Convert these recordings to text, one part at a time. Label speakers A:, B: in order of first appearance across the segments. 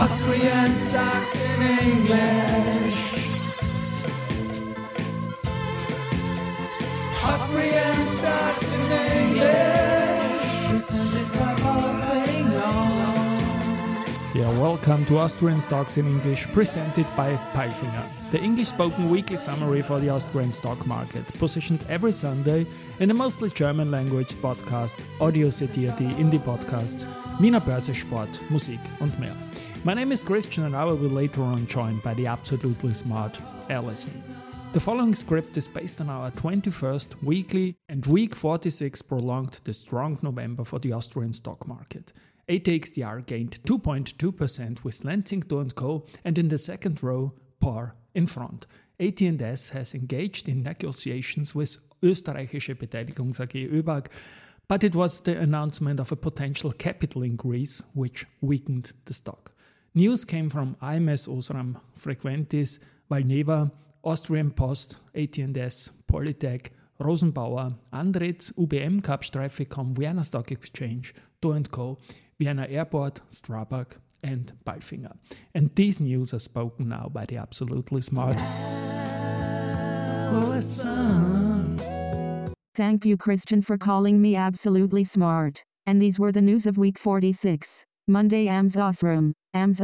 A: Austrian stocks in English. Austrian stocks in English. Presented by Palfinger.
B: Yeah, welcome to Austrian Stocks in English, presented by Palfinger, the English spoken weekly summary for the Austrian stock market, positioned every Sunday in a mostly German language podcast, Audio Citierte, Indie Podcasts, Wiener Börse Sport, Musik und mehr. My name is Christian and I will be later on joined by the absolutely smart Alison. The following script is based on our 21st weekly and week 46 prolonged the strong November for the Austrian stock market. ATX TR gained 2.2% with Lenzing Co. and in the second row, Porr in front. AT&S has engaged in negotiations with Österreichische Beteiligungs AG ÖBAG, but it was the announcement of a potential capital increase which weakened the stock. News came from AMS Osram Frequentis, Valneva, Austrian Post, AT&S, Polytec, Rosenbauer, Andritz, UBM Kapsch TrafficCom, Vienna Stock Exchange, Do Co., Vienna Airport, Strabag, and Palfinger. And these news are spoken now by the absolutely smart.
C: Thank you, Christian, for calling me absolutely smart. And these were the news of week 46. Monday, AMS Osram, AMS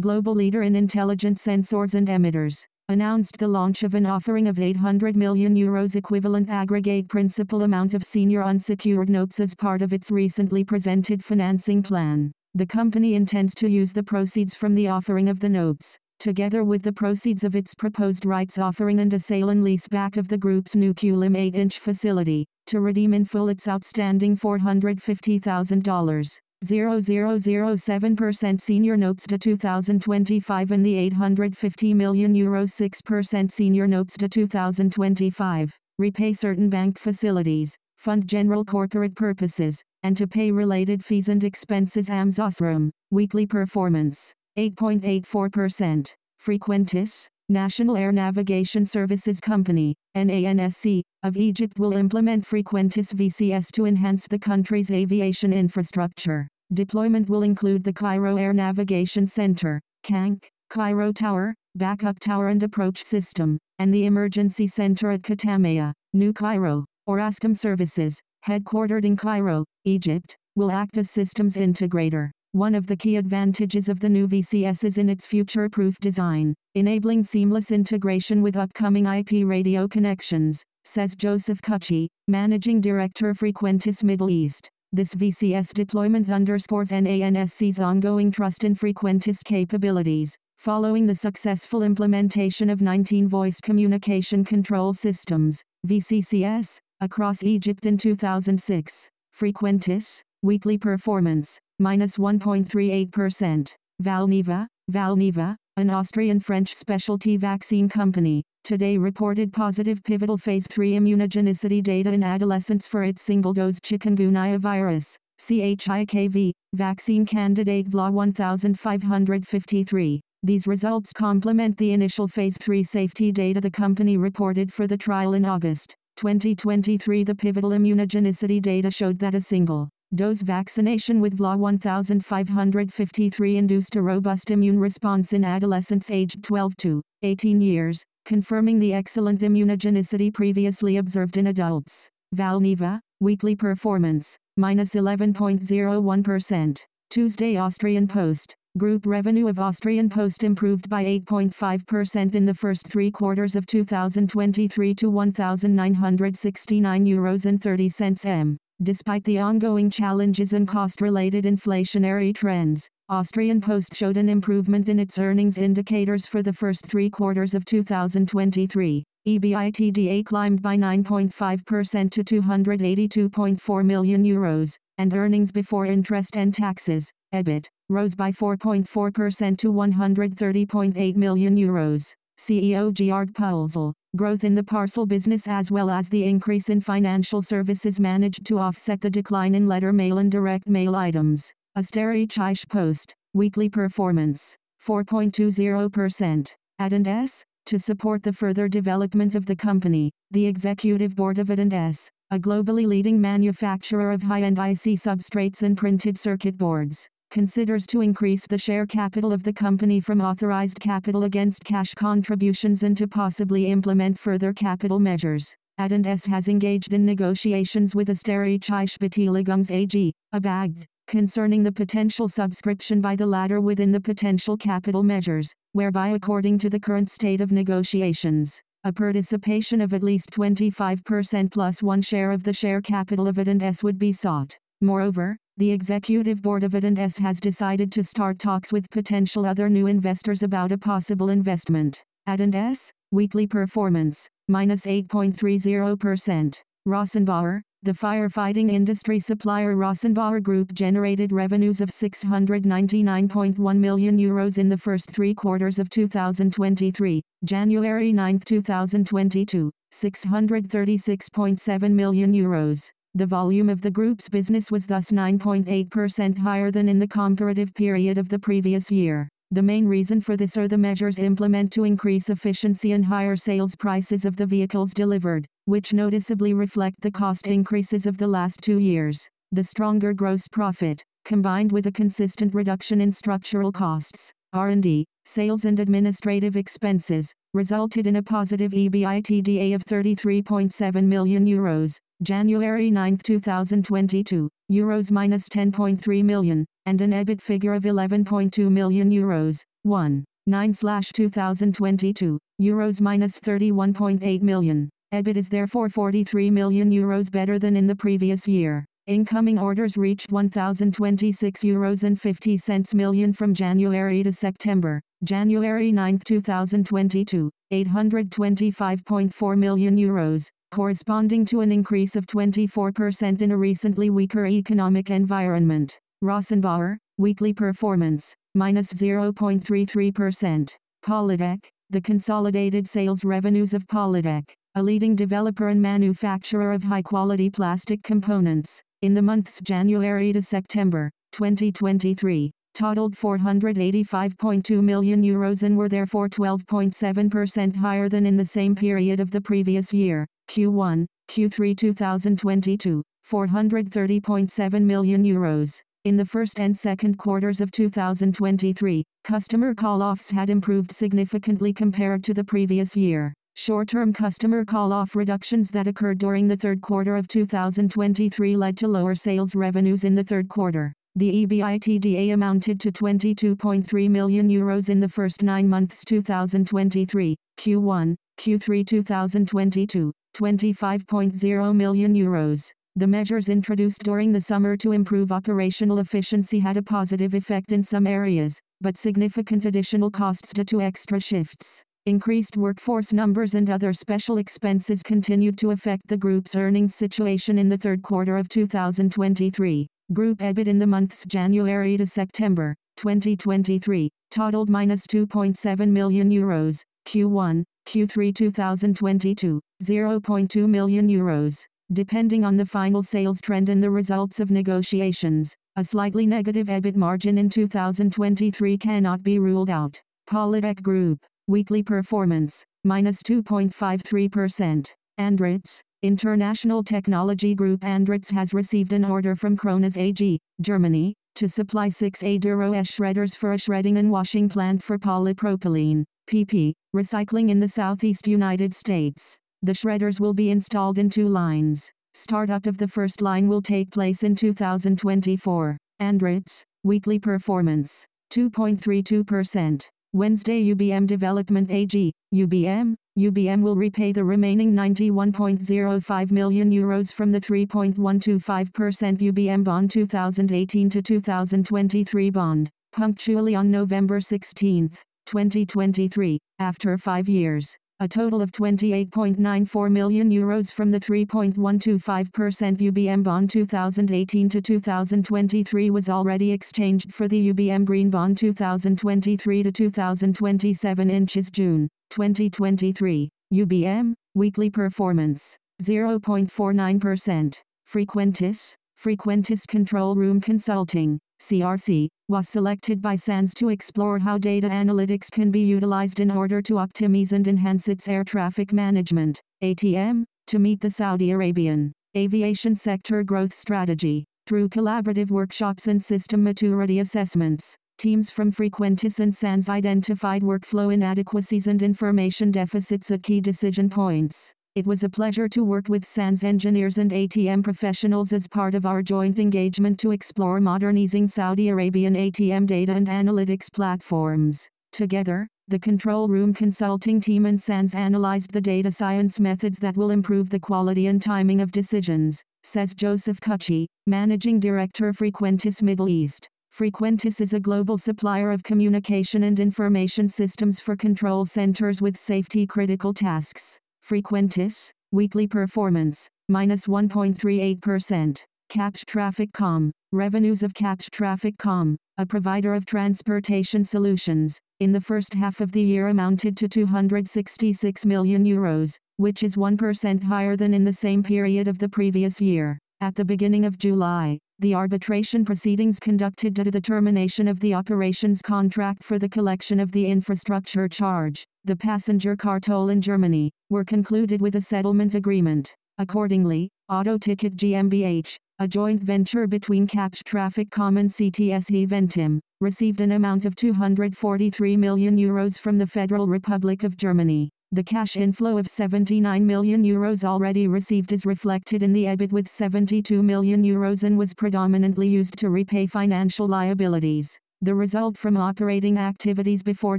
C: global leader in intelligent sensors and emitters, announced the launch of an offering of 800 million euros equivalent aggregate principal amount of senior unsecured notes as part of its recently presented financing plan. The company intends to use the proceeds from the offering of the notes, together with the proceeds of its proposed rights offering and a sale and leaseback of the group's new Kulim 8-inch facility, to redeem in full its outstanding $450,000. 0007% senior notes to 2025 and the 850 million euro 6% senior notes to 2025, repay certain bank facilities, fund general corporate purposes, and to pay related fees and expenses. AMS Osram, weekly performance, 8.84%, Frequentis, National Air Navigation Services Company, NANSC, of Egypt will implement Frequentis VCS to enhance the country's aviation infrastructure. Deployment will include the Cairo Air Navigation Center, CANC, Cairo Tower, Backup Tower and Approach System, and the Emergency Center at Katameya, New Cairo, or ASCOM Services, headquartered in Cairo, Egypt, will act as systems integrator. One of the key advantages of the new VCS is in its future-proof design, enabling seamless integration with upcoming IP radio connections, says Joseph Kuchi, Managing Director Frequentis Middle East. This VCS deployment underscores NANSC's ongoing trust in Frequentis capabilities, following the successful implementation of 19 voice communication control systems, VCCS, across Egypt in 2006. Frequentis, weekly performance, minus 1.38%. Valneva, Valneva, an Austrian-French specialty vaccine company, today reported positive pivotal phase 3 immunogenicity data in adolescents for its single-dose chikungunya virus, CHIKV, vaccine candidate VLA 1553. These results complement the initial phase 3 safety data the company reported for the trial in August 2023. The pivotal immunogenicity data showed that a single Dose vaccination with VLA 1553 induced a robust immune response in adolescents aged 12 to 18 years, confirming the excellent immunogenicity previously observed in adults. Valneva, weekly performance, minus 11.01%. Tuesday Austrian Post. Group revenue of Austrian Post improved by 8.5% in the first three quarters of 2023 to 1,969 euros and 30 cents m. Despite the ongoing challenges and cost-related inflationary trends, Austrian Post showed an improvement in its earnings indicators for the first three quarters of 2023. EBITDA climbed by 9.5% to 282.4 million euros, and earnings before interest and taxes, EBIT, rose by 4.4% to 130.8 million euros. CEO Georg Pölzl, growth in the parcel business as well as the increase in financial services managed to offset the decline in letter mail and direct mail items. Österreichische Post, weekly performance, 4.20%. AT&S, to support the further development of the company, the executive board of AT&S, a globally leading manufacturer of high-end IC substrates and printed circuit boards, considers to increase the share capital of the company from authorized capital against cash contributions and to possibly implement further capital measures. S has engaged in negotiations with Österreichische Beteiligungs AG, ÖBAG, concerning the potential subscription by the latter within the potential capital measures, whereby according to the current state of negotiations, a participation of at least 25% plus one share of the share capital of S would be sought. Moreover, the executive board of S has decided to start talks with potential other new investors about a possible investment. S, weekly performance, minus 8.30%. Rosenbauer, the firefighting industry supplier Rosenbauer Group generated revenues of 699.1 million euros in the first three quarters of 2023, January 9, 2022, 636.7 million euros. The volume of the group's business was thus 9.8% higher than in the comparative period of the previous year. The main reason for this are the measures implemented to increase efficiency and higher sales prices of the vehicles delivered, which noticeably reflect the cost increases of the last two years. The stronger gross profit, combined with a consistent reduction in structural costs, R&D, sales and administrative expenses, resulted in a positive EBITDA of 33.7 million euros, January 9, 2022, euros minus 10.3 million, and an EBIT figure of 11.2 million euros, 1, 9 slash 2022, euros minus 31.8 million. EBIT is therefore 43 million euros better than in the previous year. Incoming orders reached 1026 euros and 50 cents million from January to September. January 9, 2022, 825.4 million euros, corresponding to an increase of 24% in a recently weaker economic environment. Rosenbauer, weekly performance, minus 0.33%. Polytec, the consolidated sales revenues of Polytec, a leading developer and manufacturer of high-quality plastic components, in the months January to September, 2023, totaled 485.2 million euros and were therefore 12.7% higher than in the same period of the previous year. Q1, Q3 2022, 430.7 million euros. In the first and second quarters of 2023, customer call-offs had improved significantly compared to the previous year. Short-term customer call-off reductions that occurred during the third quarter of 2023 led to lower sales revenues in the third quarter. The EBITDA amounted to 22.3 million euros in the first nine months 2023, Q1, Q3 2022, 25.0 million euros. The measures introduced during the summer to improve operational efficiency had a positive effect in some areas, but significant additional costs due to extra shifts, increased workforce numbers and other special expenses continued to affect the group's earnings situation in the third quarter of 2023. Group EBIT in the months January to September 2023 totaled minus 2.7 million euros, Q1, Q3 2022, 0.2 million euros. Depending on the final sales trend and the results of negotiations, a slightly negative EBIT margin in 2023 cannot be ruled out. Polytec Group, weekly performance, minus 2.53%. Andritz, International Technology Group Andritz has received an order from Krones AG, Germany, to supply 6 ADuro S shredders for a shredding and washing plant for polypropylene, PP, recycling in the southeast United States. The shredders will be installed in two lines. Startup of the first line will take place in 2024. Andritz, weekly performance, 2.32%. Wednesday UBM Development AG, UBM, UBM will repay the remaining 91.05 million euros from the 3.125% UBM bond 2018 to 2023 bond, punctually on November 16, 2023, after five years. A total of 28.94 million euros from the 3.125% UBM bond 2018 to 2023 was already exchanged for the UBM Green Bond 2023 to 2027 inches June 2023. UBM, weekly performance, 0.49%. Frequentis, Frequentis Control Room Consulting, CRC, was selected by SANS to explore how data analytics can be utilized in order to optimize and enhance its air traffic management, ATM, to meet the Saudi Arabian aviation sector growth strategy. Through collaborative workshops and system maturity assessments, teams from Frequentis and SANS identified workflow inadequacies and information deficits at key decision points. It was a pleasure to work with SANS engineers and ATM professionals as part of our joint engagement to explore modernizing Saudi Arabian ATM data and analytics platforms. Together, the control room consulting team and SANS analyzed the data science methods that will improve the quality and timing of decisions, says Joseph Kuchi, Managing Director Frequentis Middle East. Frequentis is a global supplier of communication and information systems for control centers with safety critical tasks. Frequentis, weekly performance, minus 1.38%. Kapsch TrafficCom, revenues of Kapsch TrafficCom, a provider of transportation solutions, in the first half of the year amounted to 266 million euros, which is 1% higher than in the same period of the previous year. At the beginning of July, the arbitration proceedings conducted due to the termination of the operations contract for the collection of the infrastructure charge, the passenger car toll in Germany, were concluded with a settlement agreement. Accordingly, Auto Ticket GmbH, a joint venture between Kapsch TrafficCom and CTS Eventim, received an amount of 243 million euros from the Federal Republic of Germany. The cash inflow of 79 million euros already received is reflected in the EBIT with 72 million euros and was predominantly used to repay financial liabilities. The result from operating activities before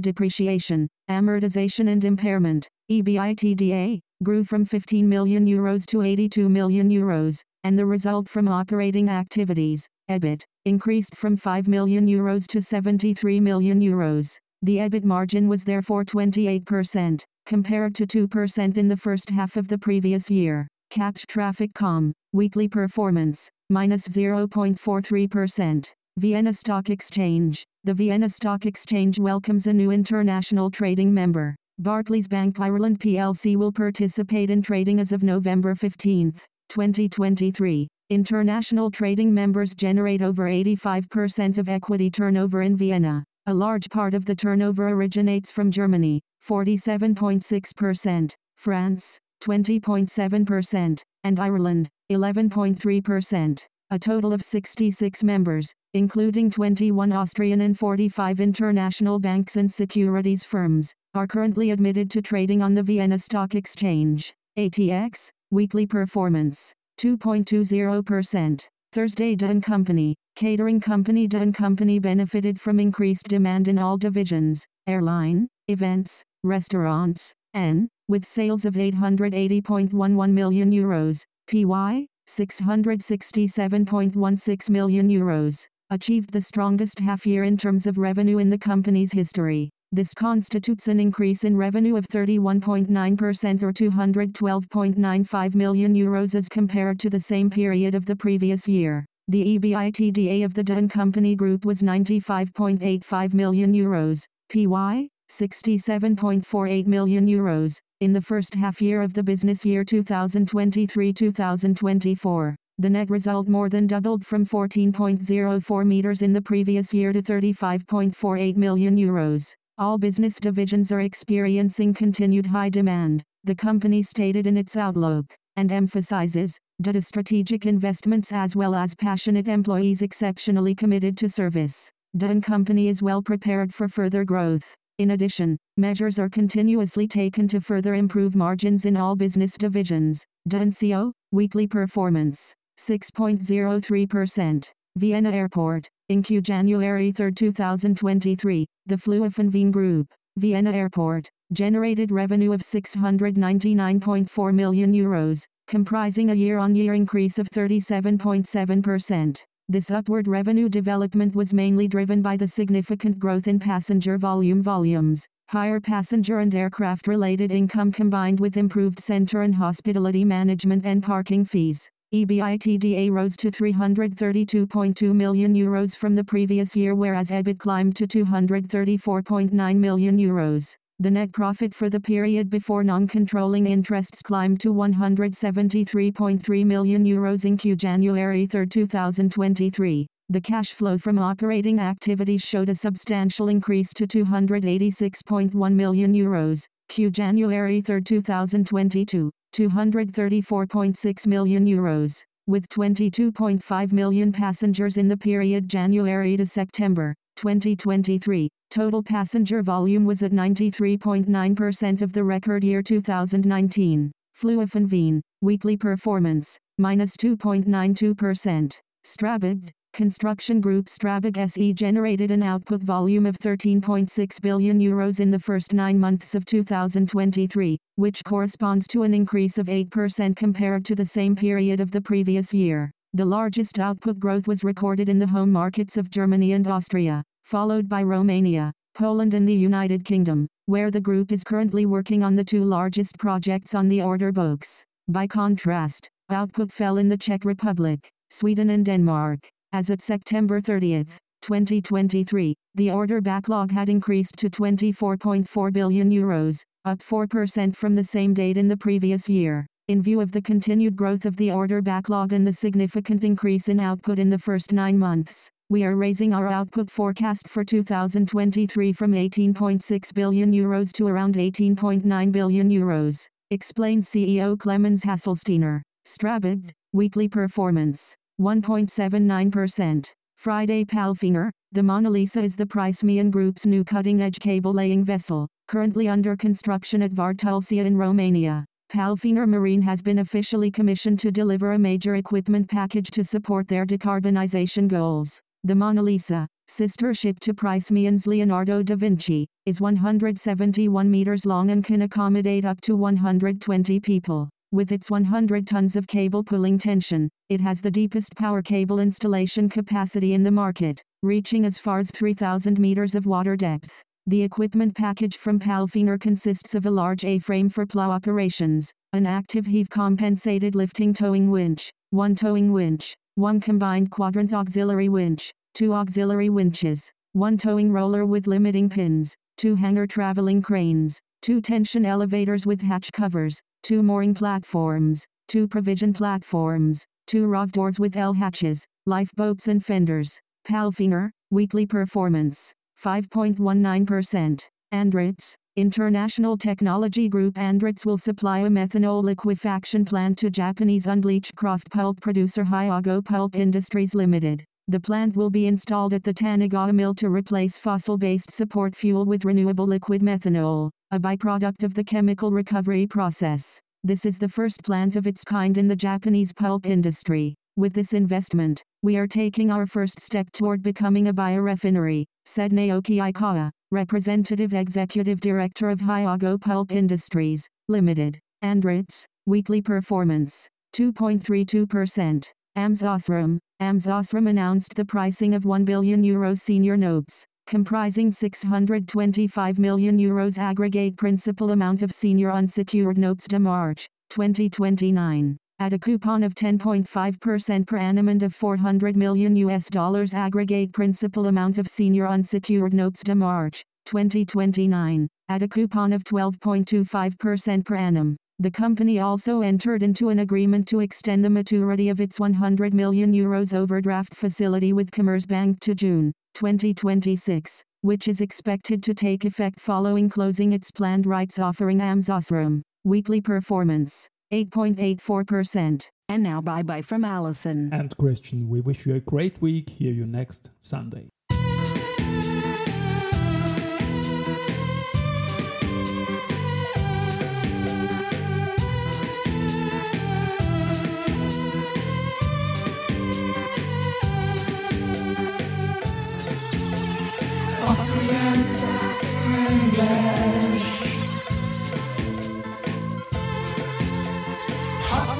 C: depreciation, amortization and impairment, EBITDA, grew from 15 million euros to 82 million euros, and the result from operating activities, EBIT, increased from 5 million euros to 73 million euros. The EBIT margin was therefore 28%, compared to 2% in the first half of the previous year. Kapsch TrafficCom, weekly performance, minus 0.43%. Vienna Stock Exchange. The Vienna Stock Exchange welcomes a new international trading member. Barclays Bank Ireland plc will participate in trading as of November 15, 2023. International trading members generate over 85% of equity turnover in Vienna. A large part of the turnover originates from Germany, 47.6%, France, 20.7%, and Ireland, 11.3%. A total of 66 members, including 21 Austrian and 45 international banks and securities firms, are currently admitted to trading on the Vienna Stock Exchange. ATX, weekly performance, 2.20%. Thursday Dunn Company, catering company Dunn Company benefited from increased demand in all divisions, airline, events, restaurants, and, with sales of 880.11 million euros, PY, 667.16 million euros, achieved the strongest half year in terms of revenue in the company's history. This constitutes an increase in revenue of 31.9% or 212.95 million euros as compared to the same period of the previous year. The EBITDA of the Dunn Company Group was 95.85 million euros, PY 67.48 million euros, in the first half year of the business year 2023-2024. The net result more than doubled from 14.04 meters in the previous year to 35.48 million euros. All business divisions are experiencing continued high demand, the company stated in its outlook, and emphasizes, to strategic investments as well as passionate employees exceptionally committed to service. Dunn Company is well prepared for further growth. In addition, measures are continuously taken to further improve margins in all business divisions. DO & CO, weekly performance, 6.03%. Vienna Airport, in Q January 3, 2023, the Flughafen Group, Vienna Airport, generated revenue of 699.4 million euros, comprising a year-on-year increase of 37.7%. This upward revenue development was mainly driven by the significant growth in passenger volume volumes, higher passenger and aircraft-related income combined with improved center and hospitality management and parking fees. EBITDA rose to 332.2 million euros from the previous year whereas EBIT climbed to 234.9 million euros. The net profit for the period before non-controlling interests climbed to 173.3 million euros in Q January 3, 2023. The cash flow from operating activities showed a substantial increase to 286.1 million euros. Q January 3, 2022. 234.6 million euros. with 22.5 million passengers in the period January to September 2023. Total passenger volume was at 93.9% of the record year 2019. Flughafen Wien, weekly performance, minus 2.92%. Strabag, Construction Group Strabag SE generated an output volume of 13.6 billion euros in the first nine months of 2023, which corresponds to an increase of 8% compared to the same period of the previous year. The largest output growth was recorded in the home markets of Germany and Austria, followed by Romania, Poland and the United Kingdom, where the group is currently working on the two largest projects on the order books. By contrast, output fell in the Czech Republic, Sweden and Denmark. As of September 30, 2023, the order backlog had increased to 24.4 billion euros, up 4% from the same date in the previous year. In view of the continued growth of the order backlog and the significant increase in output in the first nine months, we are raising our output forecast for 2023 from 18.6 billion euros to around 18.9 billion euros, explained CEO Klemens Haselsteiner. Strabag, weekly performance. 1.79%. Friday Palfinger, the Mona Lisa is the Prysmian Group's new cutting-edge cable-laying vessel, currently under construction at Vard Tulcea in Romania. Palfinger Marine has been officially commissioned to deliver a major equipment package to support their decarbonization goals. The Mona Lisa, sister ship to Prysmian's Leonardo da Vinci, is 171 meters long and can accommodate up to 120 people. With its 100 tons of cable pulling tension, it has the deepest power cable installation capacity in the market, reaching as far as 3,000 meters of water depth. The equipment package from Palfinger consists of a large A-frame for plow operations, an active heave compensated lifting towing winch, one towing winch, one combined quadrant auxiliary winch, two auxiliary winches, one towing roller with limiting pins, two hanger traveling cranes, two tension elevators with hatch covers, two mooring platforms, two provision platforms, two ROV doors with L hatches, lifeboats and fenders. Palfinger, weekly performance, 5.19%. Andritz, International Technology Group Andritz will supply a methanol liquefaction plant to Japanese unbleached kraft pulp producer Hyogo Pulp Industries Limited. The plant will be installed at the Tanigawa mill to replace fossil-based support fuel with renewable liquid methanol a byproduct of the chemical recovery process. This is the first plant of its kind in the Japanese pulp industry. With this investment, we are taking our first step toward becoming a biorefinery, said Naoki Aikawa, representative executive director of Hyogo Pulp Industries, Limited. Andritz, weekly performance, 2.32%. AMS Osram, AMS Osram announced the pricing of 1 billion euro senior notes comprising 625 million euros aggregate principal amount of senior unsecured notes to March 2029 at a coupon of 10.5% per annum and of 400 million US dollars aggregate principal amount of senior unsecured notes to March 2029 at a coupon of 12.25% per annum. The company also entered into an agreement to extend the maturity of its 100 million euros overdraft facility with Commerzbank to June 2026, which is expected to take effect following closing its planned rights offering amsosram Weekly performance 8.84%. And now bye bye from Alison.
B: And Christian, we wish you a great week. Hear you next Sunday.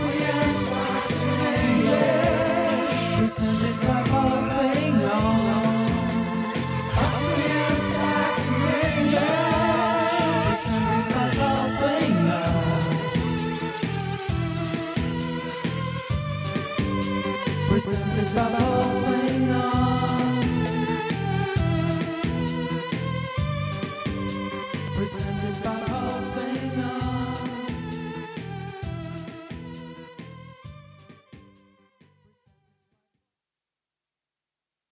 A: Oh, Hallelujah.